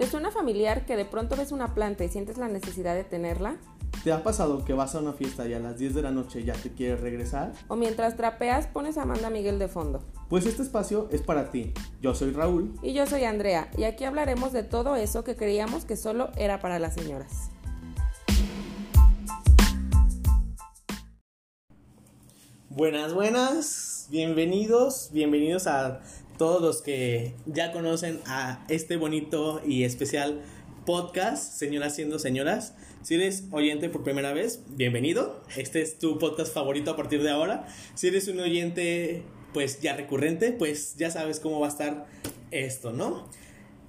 ¿Te suena familiar que de pronto ves una planta y sientes la necesidad de tenerla? ¿Te ha pasado que vas a una fiesta y a las 10 de la noche ya te quieres regresar? ¿O mientras trapeas pones a Amanda Miguel de fondo? Pues este espacio es para ti. Yo soy Raúl. Y yo soy Andrea, y aquí hablaremos de todo eso que creíamos que solo era para las señoras. Buenas, buenas. Bienvenidos, bienvenidos a todos los que ya conocen a este bonito y especial podcast, Señoras siendo señoras. Si eres oyente por primera vez, bienvenido. Este es tu podcast favorito a partir de ahora. Si eres un oyente pues ya recurrente, pues ya sabes cómo va a estar esto, ¿no?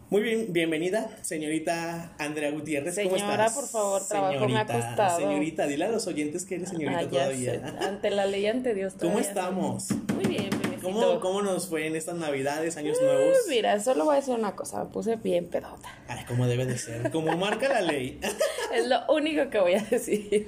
Muy bien, bienvenida, señorita Andrea Gutiérrez. ¿Cómo Señora, por favor, trabajo me ha costado. Señorita, dile a los oyentes que eres señorita ah, todavía. Ante la ley, ante Dios todavía. ¿Cómo estamos? Muy bien, ¿Cómo, ¿Cómo, nos fue en estas navidades, años nuevos? Mira, solo voy a decir una cosa, me puse bien pedota. Ay, como debe de ser, como marca la ley. es lo único que voy a decir.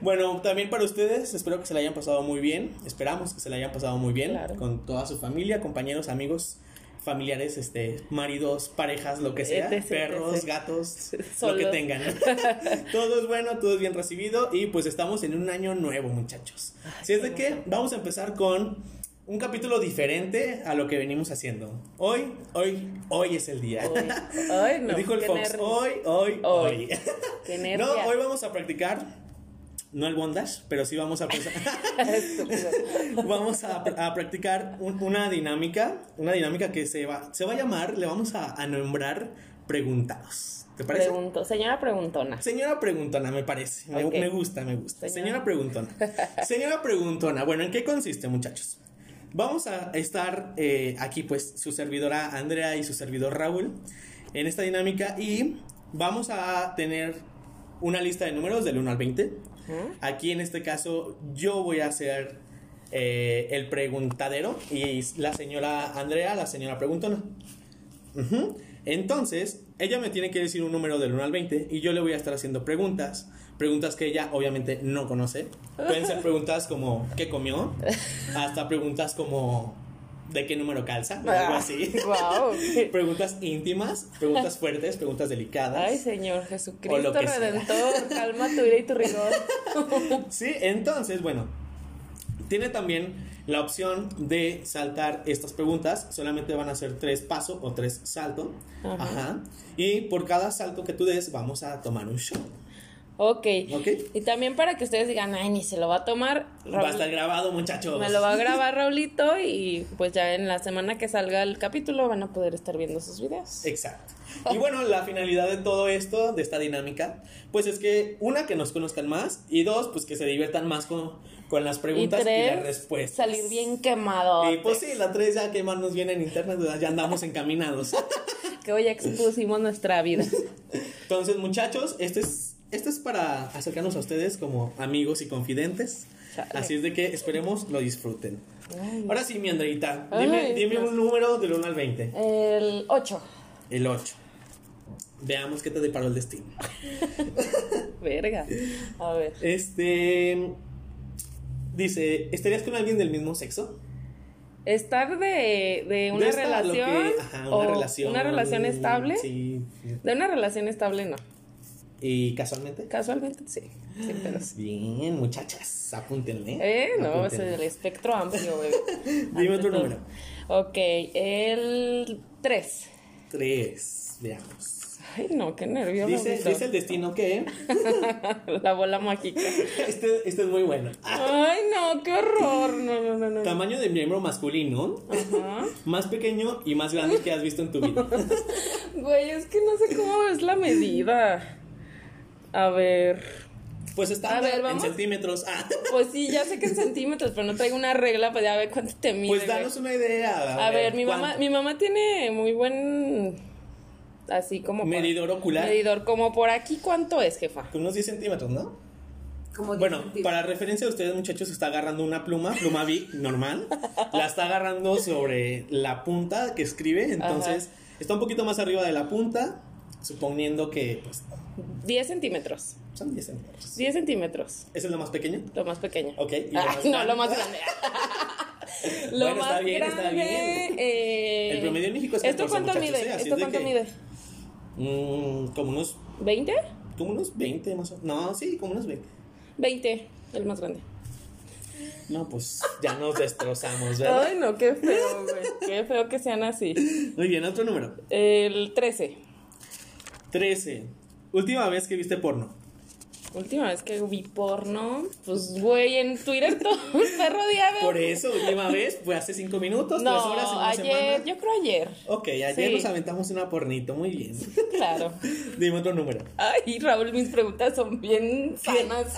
Bueno, también para ustedes, espero que se la hayan pasado muy bien, esperamos que se la hayan pasado muy bien, con toda su familia, compañeros, amigos familiares, este, maridos, parejas, lo que sea, perros, gatos, lo que tengan. todo es bueno, todo es bien recibido y pues estamos en un año nuevo, muchachos. Así es de que vamos a empezar con un capítulo diferente a lo que venimos haciendo. Hoy, hoy, hoy es el día. Hoy, no. dijo el Fox, hoy, hoy, hoy. no, hoy vamos a practicar no el bondage, pero sí vamos a vamos a, practicar una dinámica, una dinámica que se va, se va a llamar, le vamos a, nombrar preguntados. ¿Te parece? Pregunto, señora preguntona. Señora preguntona, me parece. Me, gusta, me gusta. Señora, preguntona. señora preguntona. Bueno, ¿en qué consiste, muchachos? Vamos a estar eh, aquí, pues, su servidora Andrea y su servidor Raúl en esta dinámica y vamos a tener una lista de números del 1 al 20 Aquí en este caso yo voy a hacer eh, el preguntadero y la señora Andrea, la señora preguntona. Entonces, ella me tiene que decir un número del 1 al 20 y yo le voy a estar haciendo preguntas. Preguntas que ella obviamente no conoce. Pueden ser preguntas como ¿qué comió? Hasta preguntas como de qué número calza, algo ah, así. preguntas íntimas, preguntas fuertes, preguntas delicadas. Ay, Señor Jesucristo Redentor, calma tu ira y tu rigor. sí, entonces, bueno, tiene también la opción de saltar estas preguntas. Solamente van a ser tres pasos o tres saltos. Ajá. Y por cada salto que tú des, vamos a tomar un shot. Ok. Y también para que ustedes digan, ay, ni se lo va a tomar. va a estar grabado, muchachos. Me lo va a grabar Raulito y pues ya en la semana que salga el capítulo van a poder estar viendo sus videos. Exacto. Y bueno, la finalidad de todo esto, de esta dinámica, pues es que una, que nos conozcan más y dos, pues que se diviertan más con, con las preguntas y, las respuestas. Salir bien quemado. Y pues sí, la tres ya quemarnos bien en internet, ya andamos encaminados. que hoy expusimos nuestra vida. Entonces, muchachos, este es esto es para acercarnos a ustedes como amigos y confidentes. Así es de que esperemos lo disfruten. Ahora sí, mi Andreita, dime, un número del 1 al 20. El 8. El 8. Veamos qué te deparó el destino. Verga. A ver. Este. Dice: ¿Estarías con alguien del mismo sexo? Estar de, de una relación. ajá, una relación. Una relación estable. Sí. De una relación estable, no. ¿Y casualmente? Casualmente, sí. Bien, muchachas, apúntenle. Eh, no, es el espectro amplio, bebé. Dime otro número. Ok, el 3. 3, veamos. Ay, no, qué nervioso. Dice, dice el destino que. la bola mágica. Este, este es muy bueno. Ay, no, qué horror. No, no, no, no. Tamaño de miembro masculino. Ajá. más pequeño y más grande que has visto en tu vida. Güey, es que no sé cómo es la medida. A ver. Pues está en centímetros. Ah. Pues sí, ya sé que en centímetros, pero no traigo una regla para ya ver cuánto te mide. Pues danos una idea. A, ver, mi mamá, mi mamá tiene muy buen así como medidor ocular. Medidor como por aquí, ¿cuánto es, jefa? Unos 10 centímetros, ¿no? Como bueno, para referencia a ustedes, muchachos, está agarrando una pluma, pluma Big normal, la está agarrando sobre la punta que escribe, entonces está un poquito más arriba de la punta, suponiendo que pues, 10 centímetros. Son 10 centímetros. 10 centímetros. ¿Eso es lo más pequeño? Lo más pequeño. Ok. no, lo más grande. lo bueno, más está bien, grande, está bien. Eh, el promedio en México es ¿Esto cuánto mide? ¿eh? ¿Esto cuánto mide? Mm, como unos, ¿20? como unos 20 más o menos. No, sí, como unos 20. 20, el más grande. No, pues ya nos destrozamos, ¿verdad? Ay, no, qué feo, güey. Qué feo que sean así. Muy bien, otro número. El 13. 13. Última vez que viste porno. Última vez que vi porno, pues, güey, en Twitter todo está rodeado. Por eso, última vez, fue hace 5 minutos, 3 No, horas en una ayer, semana. yo creo ayer. Ok, ayer Sí. nos aventamos una pornito, muy bien. Claro. Dime otro número. Ay, Raúl, mis preguntas son bien sanas.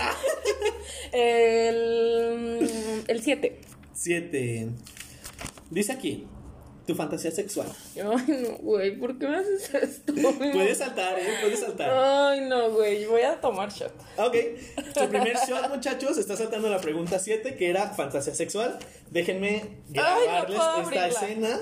el el 7. 7. Dice aquí, tu fantasía sexual. Ay, no, güey, ¿por qué me haces esto? Puedes saltar, ¿eh? Puedes saltar. Ay, no, güey, voy a tomar shot. Ok, tu primer shot, muchachos, está saltando la pregunta 7, que era fantasía sexual. Déjenme grabarles esta escena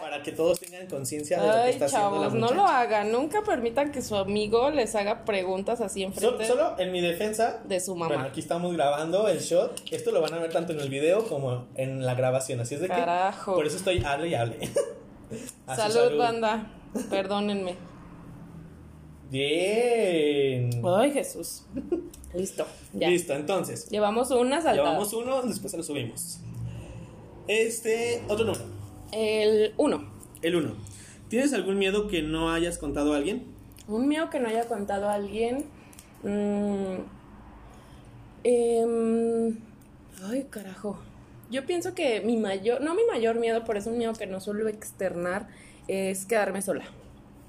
para que todos tengan conciencia de lo que está haciendo la chavos, no muchacha. lo hagan. Nunca permitan que su amigo les haga preguntas así So- enfrente. solo en mi defensa, de su mamá. Bueno, aquí estamos grabando el shot. Esto lo van a ver tanto en el video como en la grabación. Así es de que. Carajo. Por eso estoy hable y hable. Salud, banda. Perdónenme. Bien. Ay, Jesús. Listo. Ya. Listo, entonces. Llevamos una saltada. Llevamos uno, después se lo subimos. Este, otro número. El 1. El uno. ¿Tienes algún miedo que no hayas contado a alguien? Un miedo que no haya contado a alguien. mm, em, ay, carajo. Yo pienso que mi mayor, no mi mayor miedo, pero es un miedo que no suelo externar, es quedarme sola.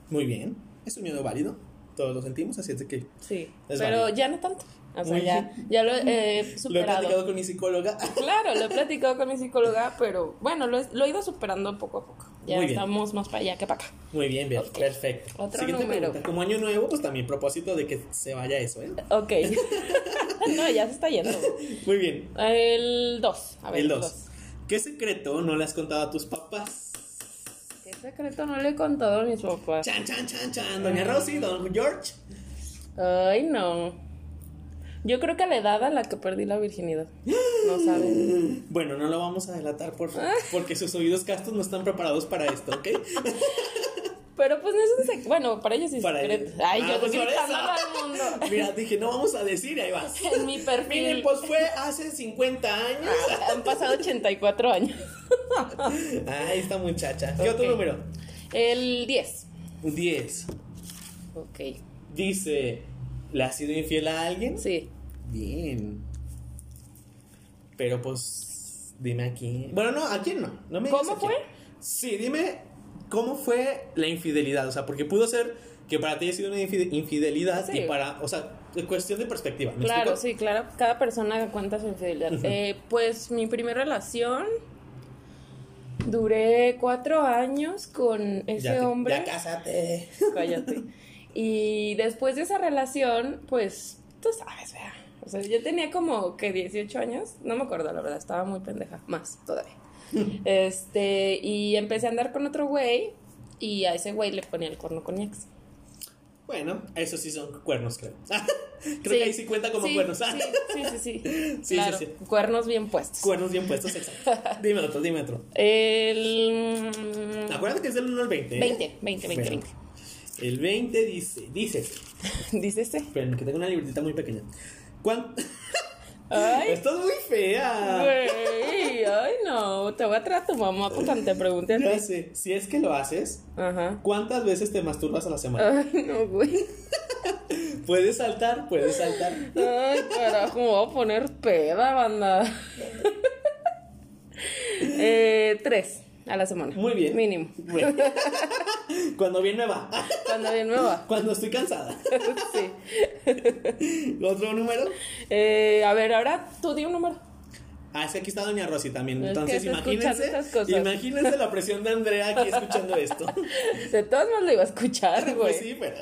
Muy bien. Es un miedo válido. Todos lo sentimos, así es de que Sí. Es pero válido. ya no tanto. O sea, ya, ya lo he lo he superado. platicado con mi psicóloga. Claro, lo he platicado con mi psicóloga, pero bueno, lo he, lo he ido superando poco a poco. Ya Muy bien. estamos más para allá que para acá. Muy bien, bien, perfecto. Otro Siguiente número. pregunta. Como año nuevo, pues también propósito de que se vaya eso, ¿eh? Ok. no, ya se está yendo. Muy bien. El 2. A ver, El el 2. 2. ¿Qué secreto no le has contado a tus papás? ¿Qué secreto no le he contado a mis papás? Chan, chan, chan, chan. Doña Rosy, don George. Ay, no. Yo creo que a la edad a la que perdí la virginidad. No saben. Bueno, no lo vamos a delatar, por favor, porque sus oídos castos no están preparados para esto, ¿ok? Pero pues no es un secreto. Bueno, para ellos sí es Para secreto. ellos. Ay, Ah, yo pues eso. al mundo. Mira, dije, no vamos a decir, ahí vas. En mi perfil. Miren, pues fue hace 50 años. Han pasado 84 años. Ay, esta muchacha. ¿Qué otro número? El 10. 10. Ok. Dice, ¿le has sido infiel a alguien? Sí. Bien. Pero pues, dime aquí. Bueno, no, ¿a quién no? no me ¿Cómo a quién. fue? Sí, dime cómo fue la infidelidad. O sea, porque pudo ser que para ti haya sido una infide- infidelidad Sí. y para, o sea, es cuestión de perspectiva. ¿me Claro, explico? sí, claro. Cada persona cuenta su infidelidad. Eh, pues mi primera relación duré cuatro años con ese Ya te- hombre. Ya cásate. Cállate. Y después de esa relación, pues, tú sabes, vea. O sea, yo tenía como que 18 años, no me acuerdo, la verdad, estaba muy pendeja, más todavía. Este, y empecé a andar con otro güey y a ese güey le ponía el cuerno con mi ex. Bueno, eso sí son cuernos, creo. creo Sí. que ahí sí cuenta como Sí, cuernos. Sí, sí, sí, sí. Sí, Claro, sí, sí. Cuernos bien puestos. Cuernos bien puestos, exacto. Dime otro, dime otro. El Acuérdate que es del 1 al 20. ¿eh? 20, 20, 20, Bueno, El 20 dice, dice, 20. Dice este. esperen, que tengo una libretita muy pequeña. ¿Cuánto? Ay, Esto es muy fea. güey. Ay, no. Te voy a traer a tu mamá porque te pregunté a Ya sé, si es que lo haces, Ajá. ¿cuántas veces te masturbas a la semana? Ay, no, güey. Puedes saltar, puedes saltar. Ay, carajo, me voy a poner peda, banda. eh, tres a la semana. Muy bien. Mínimo. Bueno. Cuando bien me va. Cuando bien me va. Cuando estoy cansada. sí. Otro número. Eh, a ver, ahora tú di un número. Ah, es que aquí está Doña Rosy también. Es Entonces, imagínense. Imagínense la presión de Andrea aquí escuchando esto. De todas maneras lo iba a escuchar, güey. Pues sí, pero.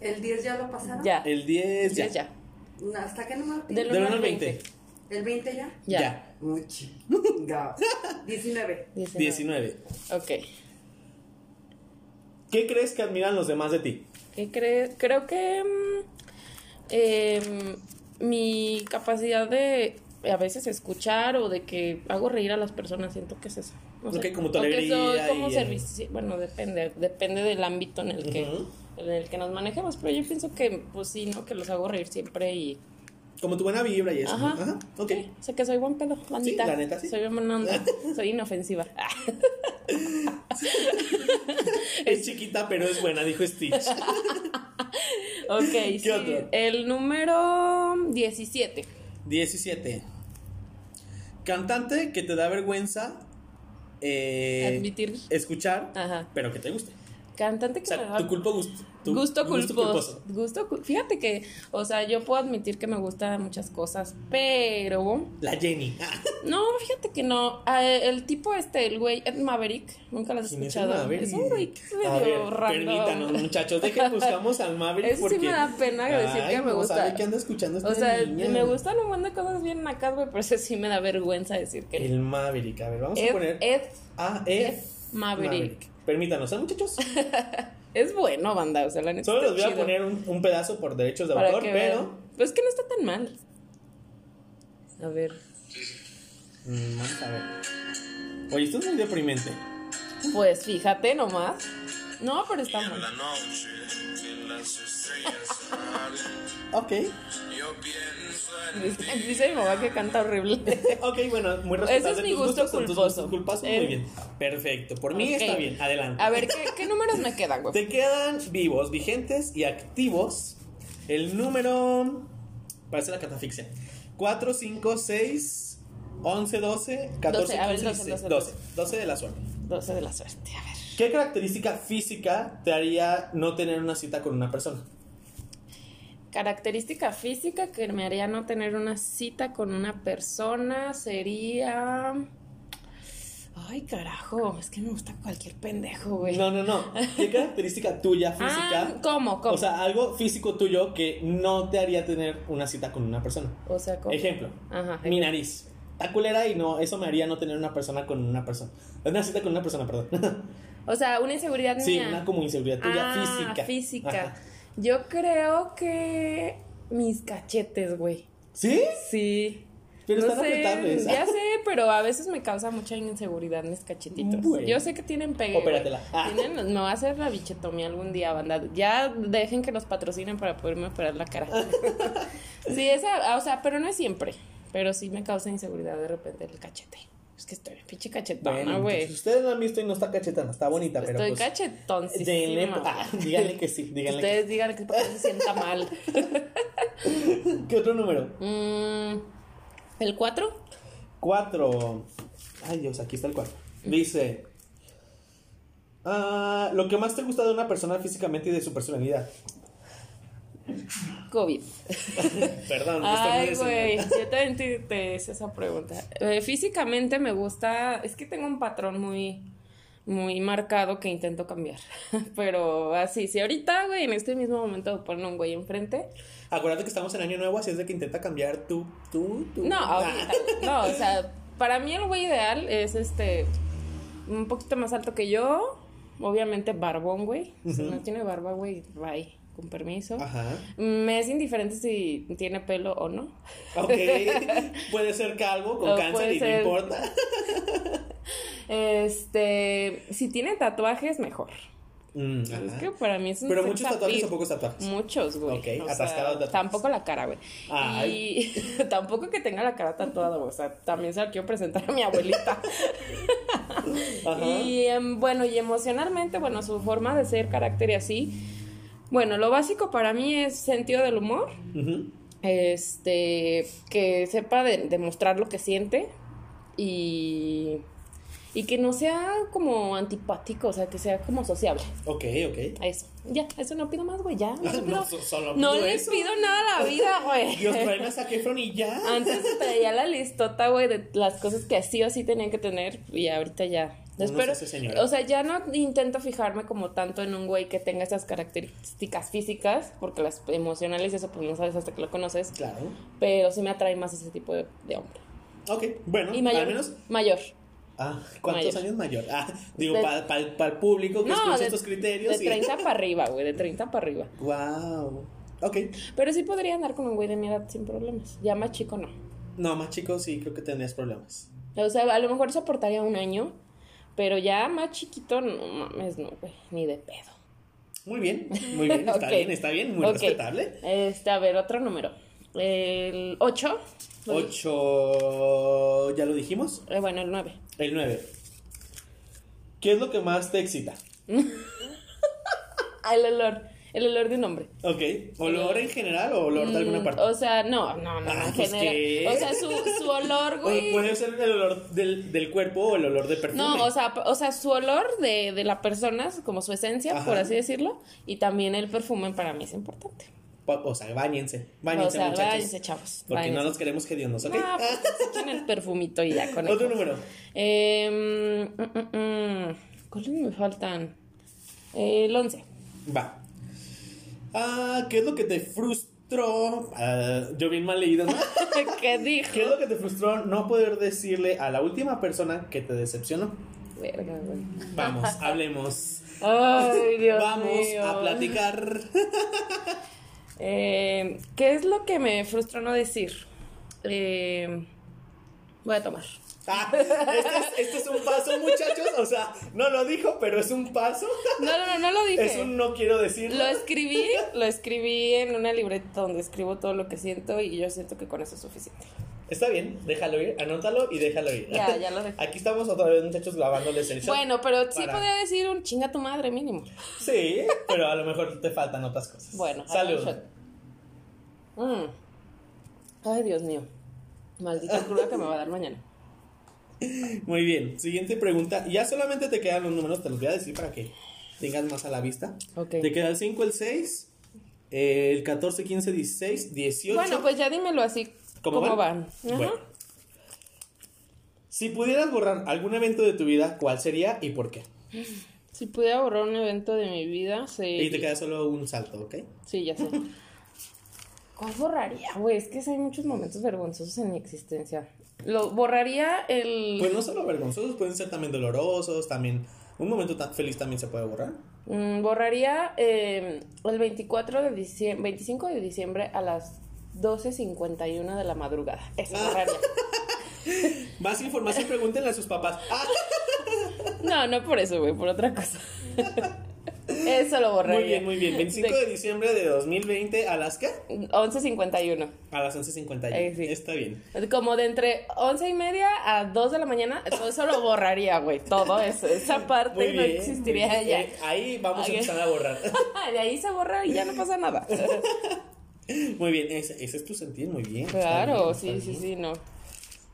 ¿El 10 ya lo pasaron? Ya. El 10 ya. Ya, ya. No, ¿Hasta qué número? Del tiene? Del 1 1 al al 20. ¿El 20 ya? Ya. Ya. Chinga. 19. 19. 19. Ok. ¿Qué crees que admiran los demás de ti? ¿Qué crees? Creo que mm, em, mi capacidad de a veces escuchar o de que hago reír a las personas, siento que es eso. No como tu soy alegría como y, servicio. Bueno, depende, depende del ámbito en el que en el que nos manejemos, pero yo pienso que, pues sí, ¿no? Que los hago reír siempre y... Como tu buena vibra y eso. Ajá. Ajá. Ok. Sí, o sea que soy buen pedo, bandita. la neta, sí. Soy buena onda, soy inofensiva. Es chiquita, pero es buena, dijo Stitch. ok, sí. otro? El número 17. 17. Cantante que te da vergüenza eh, Admitir. escuchar, Ajá. pero que te guste. Cantante que O sea, me da- tu culpo gusto. Gusto gusto culposo. Gusto cul- Fíjate que, o sea, yo puedo admitir que me gustan muchas cosas, pero La Jenny. no, fíjate que no. Ah, El tipo este, el güey Ed Maverick, nunca lo has ¿Quién es escuchado. Maverick? Es un güey es medio random. permítanos, muchachos, dejen buscamos al Maverick sí porque... me da pena decir que me no gusta. sabe que anda escuchando esta O sea, niña. me gustan un montón de cosas bien acá, güey, pero ese sí me da vergüenza decir que El Maverick, a ver, vamos a poner... Ed Ah, Ed, Ed Maverick. Permítanos, ¿eh, muchachos? es bueno, banda, o sea, la neta Solo les voy a poner un, un pedazo por derechos de Para autor, pero... vean. Pues es que no está tan mal. A ver. Mm, vamos a ver. Oye, esto es muy deprimente. Pues fíjate nomás. No, pero está mal. Ok. Dice, mi mamá que canta horrible. Ok, bueno, muy Ese respetable es mi gusto culposo. Eh. muy bien. Perfecto, por mí Ok. está bien, adelante. A ver, ¿qué, qué números me quedan, güey? Te quedan vivos, vigentes y activos. El número. Parece la catafixia. 4, 5, 6, 11, 12, 14, 12, a ver, 15, 12, 16. 12. 12. 12 de la suerte. 12 de la suerte, a ver. ¿Qué característica física te haría no tener una cita con una persona? Característica física que me haría no tener una cita con una persona sería. Ay, carajo, es que me gusta cualquier pendejo, güey. No, no, no. ¿Qué característica tuya ah, física? ¿cómo? ¿Cómo? O sea, algo físico tuyo que no te haría tener una cita con una persona. O sea, ¿cómo? Ejemplo, Ajá. mi nariz. Está culera y no, eso me haría no tener una persona con una persona. Una cita con una persona, perdón. O sea, una inseguridad sí, mía. una como inseguridad tuya Ah, física. física. Ajá. Yo creo que mis cachetes, güey. ¿Sí? Sí. Pero No están sé, apretables. Ya sé, pero a veces me causa mucha inseguridad mis cachetitos. Bueno. Yo sé que tienen pegue. Opératela. Ah. Tienen- me va a hacer la bichetomía algún día, banda. Ya dejen que los patrocinen para poderme operar la cara. sí, esa, o sea, pero no es siempre. Pero sí me causa inseguridad de repente el cachete. Es que estoy pinche cachetona, güey. entonces, ustedes la han visto y no está cachetana, está bonita, pero Estoy pues... denle- ah, díganle que sí, díganle que Ustedes digan que porque se sienta mal. ¿Qué otro número? Mm, ¿El 4? Cuatro. Ay, Dios, aquí está el cuatro. Dice... ah, lo que más te gusta de una persona físicamente y de su personalidad. COVID. Perdón, Ay, güey, yo también te, te hice esa pregunta. Eh, físicamente me gusta, es que tengo un patrón muy, muy marcado que intento cambiar. Pero así, si ahorita, güey, en este mismo momento me ponen un güey enfrente, Acuérdate que estamos en año nuevo, así es de que intenta cambiar tú, tú, tú. no, Ah. ahorita, no, o sea, para mí el güey ideal es este, un poquito más alto que yo, obviamente barbón, güey. Si no tiene barba, güey, bye, con permiso. Ajá. Me es indiferente si tiene pelo o no. Ok. puede ser calvo con O cáncer y ser- no importa. Este, si tiene tatuajes, mejor. Mm, Es que para mí es un Pero muchos tatuajes appeal. o pocos tatuajes. Muchos, güey. Ok, O sea. Tampoco la cara, güey. Ay. Y tampoco que tenga la cara tatuada, güey. O sea, también se la quiero presentar a mi abuelita. Ajá. Y em, bueno, y emocionalmente, bueno, su forma de ser, carácter y así. Bueno, lo básico para mí es sentido del humor. Este, que sepa de- demostrar lo que siente. Y. Y que no sea como antipático, o sea, que sea como sociable. Ok, ok. Eso. Ya, eso no pido más, güey. Ya. No, pido- No, solo no pido les eso. pido nada a la vida, güey. Dios, traen a Zac Efron y ya. Antes traía la listota, güey, de las cosas que sí o sí tenían que tener. Y ahorita ya. Espero, o sea, ya no intento fijarme como tanto en un güey que tenga esas características físicas, porque las emocionales y eso pues no sabes hasta que lo conoces, Claro. pero sí me atrae más ese tipo de, de hombre. Ok, bueno, Y mayor. al menos. Mayor. Ah, ¿cuántos Mayor. años mayor? Ah, digo, para el público que No, escucha de, estos criterios. de 30 para arriba, güey, de 30 para arriba. Wow. Ok. Pero sí podría andar con un güey de mi edad sin problemas. Ya más chico no. No, más chicos sí creo que tendrías problemas. O sea, a lo mejor soportaría un año, pero ya más chiquito, no mames, no, güey, ni de pedo. Muy bien, muy bien, está bien, está bien, muy respetable. Este, a ver, otro número. El 8. 8, ya lo dijimos. bueno, el 9. El 9. ¿Qué es lo que más te excita? El olor. El olor de un hombre. Ok. ¿Olor en general o olor de alguna Mm, parte? O sea, no, no, no, Ah, en pues, general. ¿qué? O sea, su, su olor, O güey. puede ser el olor del, del cuerpo o el olor de perfume. No, o sea, o sea, su olor de, de la persona, como su esencia, Ajá. por así decirlo, y también el perfume para mí es importante. O sea, bañense. o Bañense, sea, muchachos. váyanse, chavos. Porque no nos queremos hediondos, ¿ok? No, pues, el perfumito y ya con Otro número. Eh, mm, mm, mm, ¿Cuáles me faltan? El 11. Va. Ah, ¿qué es lo que te frustró? Ah, yo bien mal leído, ¿no? ¿Qué dijo? ¿Qué es lo que te frustró no poder decirle a la última persona que te decepcionó? Verga, güey. Vamos, hablemos. Ay, Dios Vamos mío. a platicar. Eh, ¿Qué es lo que me frustró no decir? Eh, voy a tomar. Ah, este, es, este es un paso, muchachos. O sea, no lo dijo, pero es un paso. No, no, no, no lo dije. Es un no quiero decirlo. Lo escribí, lo escribí en una libreta donde escribo todo lo que siento y yo siento que con eso es suficiente. Está bien, déjalo ir, anótalo y déjalo ir. Ya, ya lo dejé. Aquí estamos otra vez, muchachos, grabándoles el show. Bueno, pero sí Para- podría decir un chinga tu madre mínimo. Sí, pero a lo mejor te faltan otras cosas. Bueno, salud. Mm. Ay, Dios mío. Maldita cruda que me va a dar mañana. Muy bien, siguiente pregunta. Ya solamente te quedan los números, te los voy a decir para que tengas más a la vista. Ok. Te queda el 5, el 6, el 14, 15, 16, 18. Bueno, pues ya dímelo así. ¿Cómo ¿Cómo, van? van? Bueno. Si pudieras borrar algún evento de tu vida, ¿cuál sería y por qué? Si pudiera borrar un evento de mi vida, se... Y te queda solo un salto, ¿ok? Sí, ya sé. ¿Cuál borraría, güey? Es que hay muchos momentos vergonzosos en mi existencia. Lo borraría el... Pues no solo vergonzosos, pueden ser también dolorosos, también... Un momento tan feliz también se puede borrar. Mm, borraría eh, el 24 de diciembre, 25 de diciembre a las 12.51 de la madrugada. Eso Ah. borraría. Más información, pregúntenle a sus papás. Ah, No, no por eso, güey, por otra cosa. Eso lo borraría. muy bien, muy bien. 25 de diciembre de 2020 a las qué? 11.51. A las 11.51. Eh, sí. Está bien. Como de entre 11 y media a 2 de la mañana, todo eso lo borraría, güey. Todo eso. Esa parte Muy no bien. existiría ya. Eh, Ahí vamos a empezar a borrar. De ahí se borra y ya no pasa nada. muy bien, ese, ese es tu sentir, muy bien. Claro, bien, sí, sí, sí, no.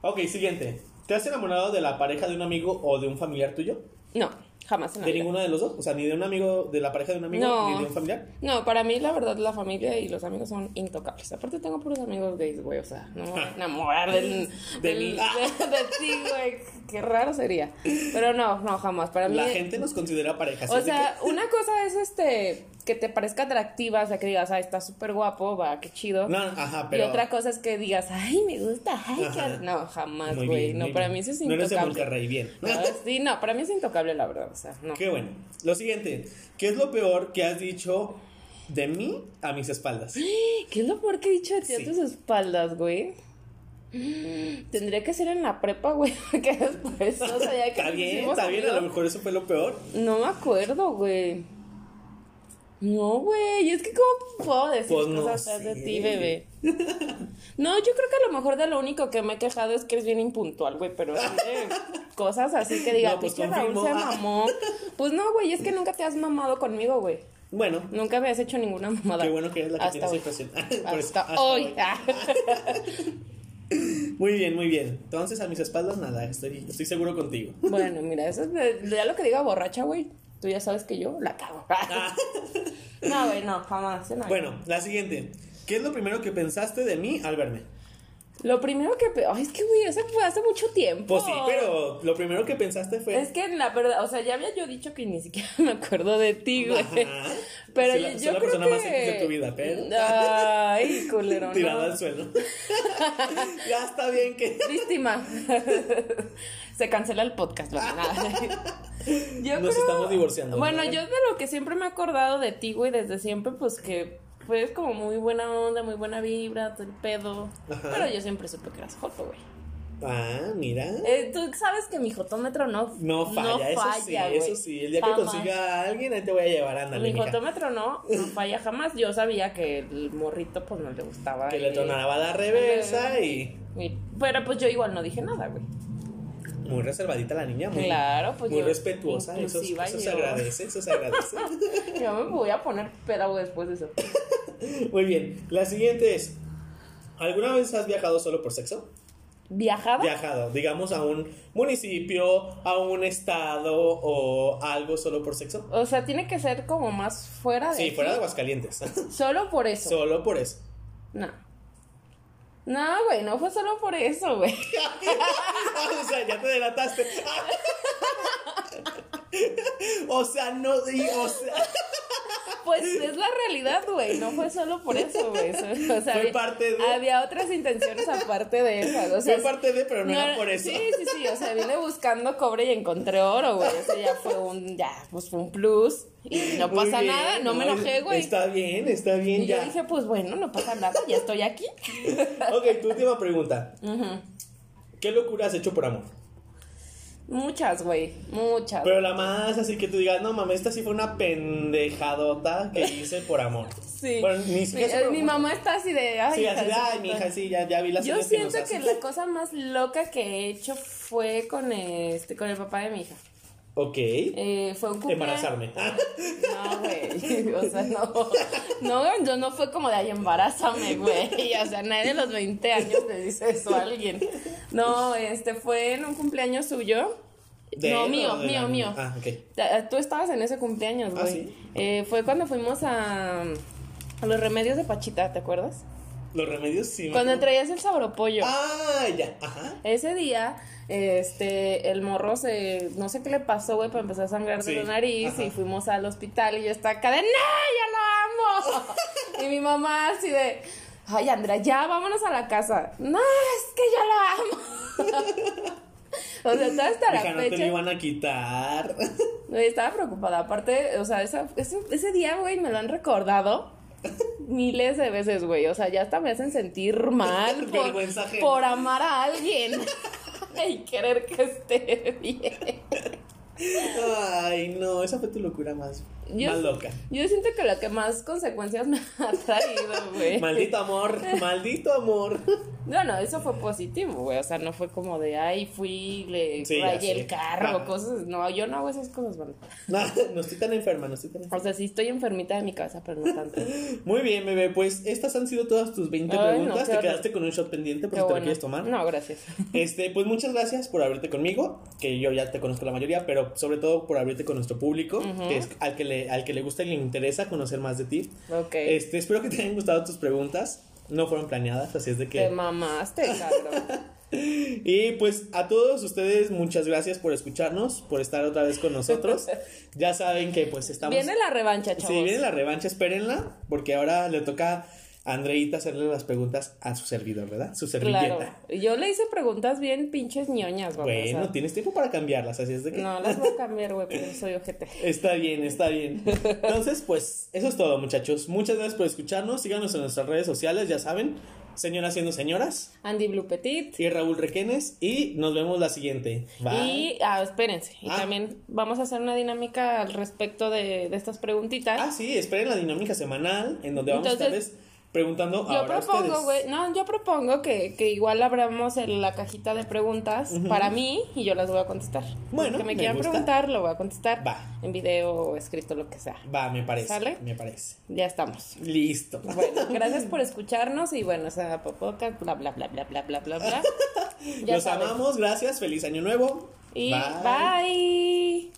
Ok, siguiente. ¿Te has enamorado de la pareja de un amigo o de un familiar tuyo? No, jamás en la ¿De vida. ninguno de los dos? O sea, ni de un amigo, de la pareja de un amigo, No. ni de un familiar. No, para mí la verdad la familia y los amigos son intocables. Aparte tengo puros amigos gays, güey, o sea, no me voy a enamorar del, De del- mí. de, de ti, güey. Qué raro sería. Pero no, no, jamás. Para mí La gente nos considera pareja. ¿sí? O ¿De sea, una cosa es este que te parezca atractiva, o sea, que digas, ay, está súper guapo, va, qué chido. No, ajá, pero... Y otra cosa es que digas, ay, me gusta, ay, qué- No, jamás, güey. No, para bien. mí eso es No eres de intocable. Monterrey, bien. No, sí, no, para mí es intocable, la verdad, o sea, no. Qué bueno. Lo siguiente. ¿Qué es lo peor que has dicho de mí a mis espaldas? ¿Qué es lo peor que he dicho de ti Sí. a tus espaldas, güey? Tendría que ser en la prepa, güey, que después, o sea, ya que Está bien, está bien. A lo mejor eso fue lo peor. No me acuerdo, güey. No, güey, es que cómo puedo decir Pues no cosas de ti, bebé. No, yo creo que a lo mejor de lo único que me he quejado es que eres bien impuntual, güey, pero cosas así que diga, No, pues "Pinche Raúl confirmo". se mamó. Pues no, güey, es que nunca te has mamado conmigo, güey. Bueno, Nunca me has hecho ninguna mamada. qué bueno que eres la que Hasta tiene hoy. situación. Por eso, Hasta, hasta hoy. Muy bien, muy bien. Entonces, a mis espaldas, nada. Estoy, estoy seguro contigo. bueno, mira, eso es ya lo que diga borracha, güey. Tú ya sabes que yo la cago. no, güey, no, jamás. no. Bueno, la siguiente. ¿Qué es lo primero que pensaste de mí al verme? Lo primero que... Ay, es que, güey, eso fue hace mucho tiempo. Pues sí, pero lo primero que pensaste fue. Es que la verdad, o sea, ya había yo dicho que ni siquiera me acuerdo de ti, güey. Ajá. Pero Soy la- yo, soy la persona que... más X de tu vida, pero- Ay, culero, tirada al suelo. ya está bien que. Víctima. Se cancela el podcast, nada. Yo Nos estamos divorciando, Bueno, ¿no? yo de lo que siempre me he acordado de ti, güey, desde siempre, pues que fue como muy buena onda, muy buena vibra, todo el pedo. Ajá. Pero yo siempre supe que eras joto, güey. Ah, mira. Eh, Tú sabes que mi jotómetro no, No falla, eso sí, eso sí. El día que consiga a alguien, ahí te voy a llevar, ándale, Mi mija. jotómetro no, no falla jamás. Yo sabía que el morrito pues no le gustaba. Que le tornaba la reversa y y- Pero pues yo igual no dije nada, güey. Muy reservadita la niña, muy, Claro, pues muy yo- respetuosa. Eso, se agradece, eso se agradece. Yo me voy a poner pedo después de eso. muy bien, la siguiente es, ¿alguna vez has viajado solo por sexo? ¿Viajaba? Viajado, digamos, a un municipio, a un estado o algo solo por sexo. O sea, tiene que ser como más fuera de. Sí, aquí. fuera de Aguascalientes. Solo por eso. solo por eso. No. No, güey, no fue solo por eso, güey. o sea, ya te delataste. o sea, no, y- o sea, Pues es la realidad, güey. No fue solo por eso, güey. O sea, Fue había- parte de- Había otras intenciones aparte de esas. O sea, fue parte de, pero no, era por eso. Sí, sí, sí. O sea, vine buscando cobre y encontré oro, güey. O sea, ya fue un, ya, pues fue un plus. Y no pasa bien, nada. No me enojé, güey. Está bien, está bien Y yo ya. dije, pues bueno, no pasa nada. Ya estoy aquí. Ok, tu última pregunta. ¿Qué locura has hecho por amor? Muchas, güey. Muchas. Pero la más así que tú digas, no mames, esta sí fue una pendejadota que hice por amor. Sí. Bueno, ni mi, siquiera por mi amor. mamá está así de. Ay, Sí, así de, ay, mi puta". hija, sí, ya, ya vi las Yo que siento que haces. la cosa más loca que he hecho fue con este, con el papá de mi hija. Ok. Eh, fue un cumpleaños. Embarazarme. No, güey. O sea, no. No, yo no fue como de ay, embarázame, güey. O sea, nadie de los 20 años le dice eso a alguien. No, este fue en un cumpleaños suyo. ¿De no, mío, de mío, mío. Ah, ok. Tú estabas en ese cumpleaños, Ah, güey. ¿sí? Eh, fue cuando fuimos a, a los remedios de Pachita, ¿te acuerdas? Los remedios sí. Cuando traías el sabropollo. Ah, ya. Ajá. Ese día, este, el morro se, no sé qué le pasó, güey, pero empezó a sangrar de Sí, la nariz ajá. y fuimos al hospital y yo estaba acá de, ¡No, yo lo amo! y mi mamá así de, ay, Andrea, ya, vámonos a la casa. No, es que yo lo amo. o sea, estaba hasta la Hija, no te fecha. lo iban a quitar. Estaba preocupada. Aparte, o sea, esa- ese, ese día, güey, me lo han recordado miles de veces, güey. O sea, ya hasta me hacen sentir mal por, por amar a alguien y querer que esté bien. Ay, no, esa fue tu locura más, Yo- más loca. Yo siento que la que más consecuencias me ha traído, güey. Maldito amor, maldito amor. No, no, eso fue positivo, güey. O sea, no fue como de, ay, fui, le Sí, rayé el carro, cosas. No, yo no hago esas cosas, man. No, no estoy tan enferma, no estoy tan enferma. O sea, sí estoy enfermita de mi cabeza, pero no tanto. Muy bien, bebé, pues estas han sido todas tus 20 Ay, no, preguntas. te quedaste con un shot pendiente por Qué si te lo bueno. quieres tomar. No, gracias. Este, pues muchas gracias por abrirte conmigo, que yo ya te conozco la mayoría, pero sobre todo por abrirte con nuestro público, que es al que le al que le gusta y le interesa conocer más de ti. Ok. Este, espero que te hayan gustado tus preguntas. No fueron planeadas, así es de Te que mamaste, cabrón. Y pues a todos ustedes muchas gracias por escucharnos, por estar otra vez con nosotros. ya saben que pues estamos Viene la revancha, chavos. Sí, viene la revancha, espérenla, porque ahora le toca Andreita hacerle las preguntas a su servidor, ¿verdad? Su servilleta. Claro. Yo le hice preguntas bien pinches ñoñas, güey. Bueno, tienes tiempo para cambiarlas, así es de que No, las voy a cambiar, güey, porque soy ojete. Está bien, está bien. Entonces, pues, eso es todo, muchachos. Muchas gracias por escucharnos. Síganos en nuestras redes sociales, ya saben. Señoras siendo señoras. Andy Blue Petit. Y Raúl Requenes. Y nos vemos la siguiente. Bye. Y, ah, espérense. Y Ah. también vamos a hacer una dinámica al respecto de, de estas preguntitas. Ah, sí, esperen la dinámica semanal en donde vamos a Entonces, estarles preguntando Yo ahora propongo, güey, no, yo propongo que, que igual abramos el- la cajita de preguntas para mí y yo las voy a contestar. Bueno, que me, me quieran gusta. preguntar, lo voy a contestar Va. en video o escrito, lo que sea. Va, me parece. ¿Sale? Me parece. Ya estamos. Listo. Bueno, gracias por escucharnos y bueno, o sea, podcast, bla, bla, bla, bla, bla, bla, bla, bla. Los amamos, gracias, feliz año nuevo. Y bye.